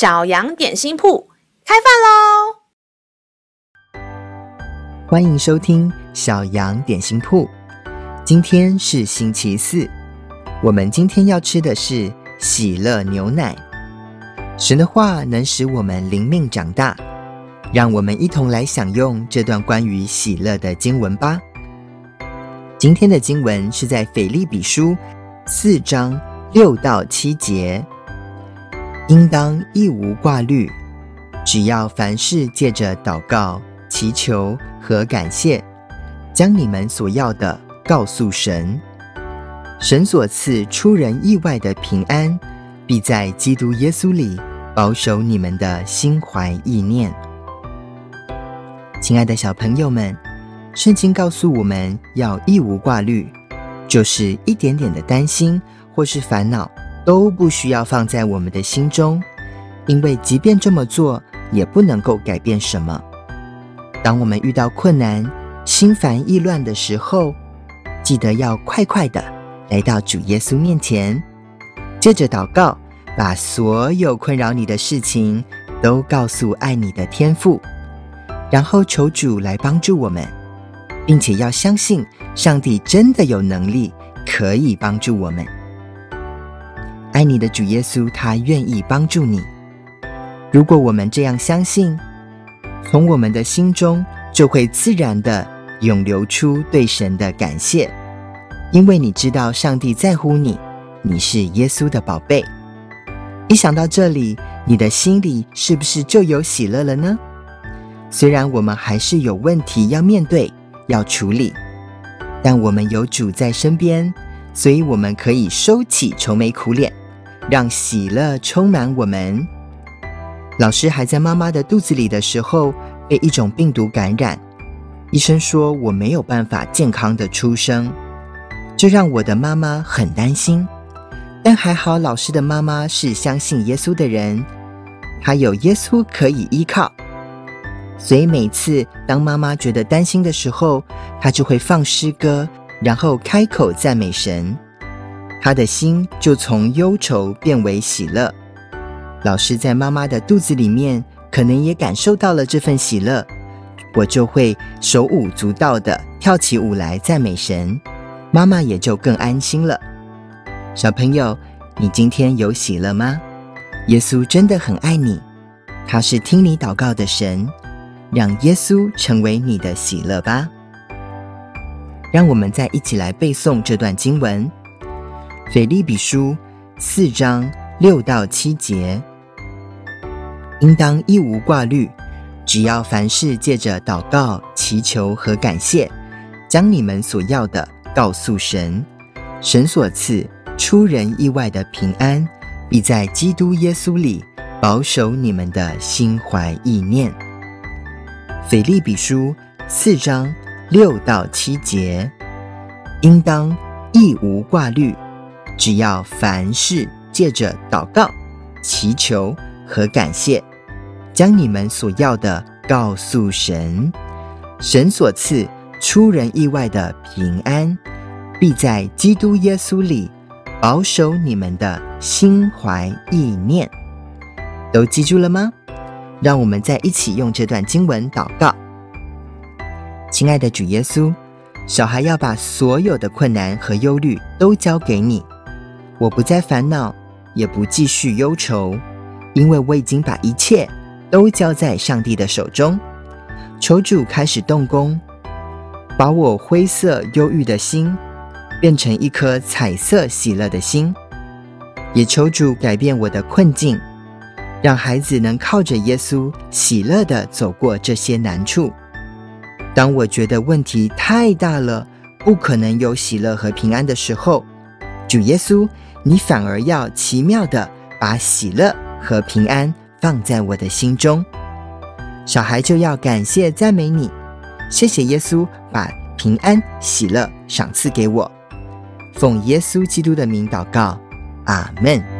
小羊点心铺开饭喽！欢迎收听小羊点心铺。今天是星期四，我们今天要吃的是喜乐牛奶。神的话能使我们灵命长大，让我们一同来享用这段关于喜乐的经文吧。今天的经文是在腓利比书四章六到七节。应当一无挂虑，只要凡事借着祷告、祈求和感谢，将你们所要的告诉神。神所赐出人意外的平安，必在基督耶稣里保守你们的心怀意念。亲爱的小朋友们，圣经告诉我们要一无挂虑，就是一点点的担心或是烦恼。都不需要放在我们的心中，因为即便这么做，也不能够改变什么。当我们遇到困难、心烦意乱的时候，记得要快快的来到主耶稣面前，接着祷告，把所有困扰你的事情都告诉爱你的天父，然后求主来帮助我们，并且要相信上帝真的有能力可以帮助我们。爱你的主耶稣，他愿意帮助你。如果我们这样相信，从我们的心中就会自然地涌流出对神的感谢，因为你知道上帝在乎你，你是耶稣的宝贝。一想到这里，你的心里是不是就有喜乐了呢？虽然我们还是有问题要面对、要处理，但我们有主在身边，所以我们可以收起愁眉苦脸。让喜乐充满我们。老师还在妈妈的肚子里的时候，被一种病毒感染，医生说我没有办法健康的出生，这让我的妈妈很担心。但还好，老师的妈妈是相信耶稣的人，她有耶稣可以依靠，所以每次当妈妈觉得担心的时候，她就会放诗歌，然后开口赞美神。他的心就从忧愁变为喜乐。老师在妈妈的肚子里面，可能也感受到了这份喜乐。我就会手舞足蹈的跳起舞来赞美神，妈妈也就更安心了。小朋友，你今天有喜乐吗？耶稣真的很爱你，他是听你祷告的神，让耶稣成为你的喜乐吧。让我们再一起来背诵这段经文。腓利比书四章六到七节，应当一无挂虑，只要凡事借着祷告、祈求和感谢，将你们所要的告诉神。神所赐出人意外的平安，必在基督耶稣里保守你们的心怀意念。腓利比书四章六到七节，应当一无挂虑。只要凡事借着祷告、祈求和感谢，将你们所要的告诉神，神所赐出人意外的平安，必在基督耶稣里保守你们的心怀意念。都记住了吗？让我们再一起用这段经文祷告。亲爱的主耶稣，小孩要把所有的困难和忧虑都交给你。我不再烦恼，也不继续忧愁，因为我已经把一切都交在上帝的手中。求主开始动工，把我灰色忧郁的心变成一颗彩色喜乐的心。也求主改变我的困境，让孩子能靠着耶稣喜乐地走过这些难处。当我觉得问题太大了，不可能有喜乐和平安的时候，主耶稣。你反而要奇妙地把喜乐和平安放在我的心中，小孩就要感谢赞美你，谢谢耶稣把平安喜乐赏赐给我，奉耶稣基督的名祷告，阿门。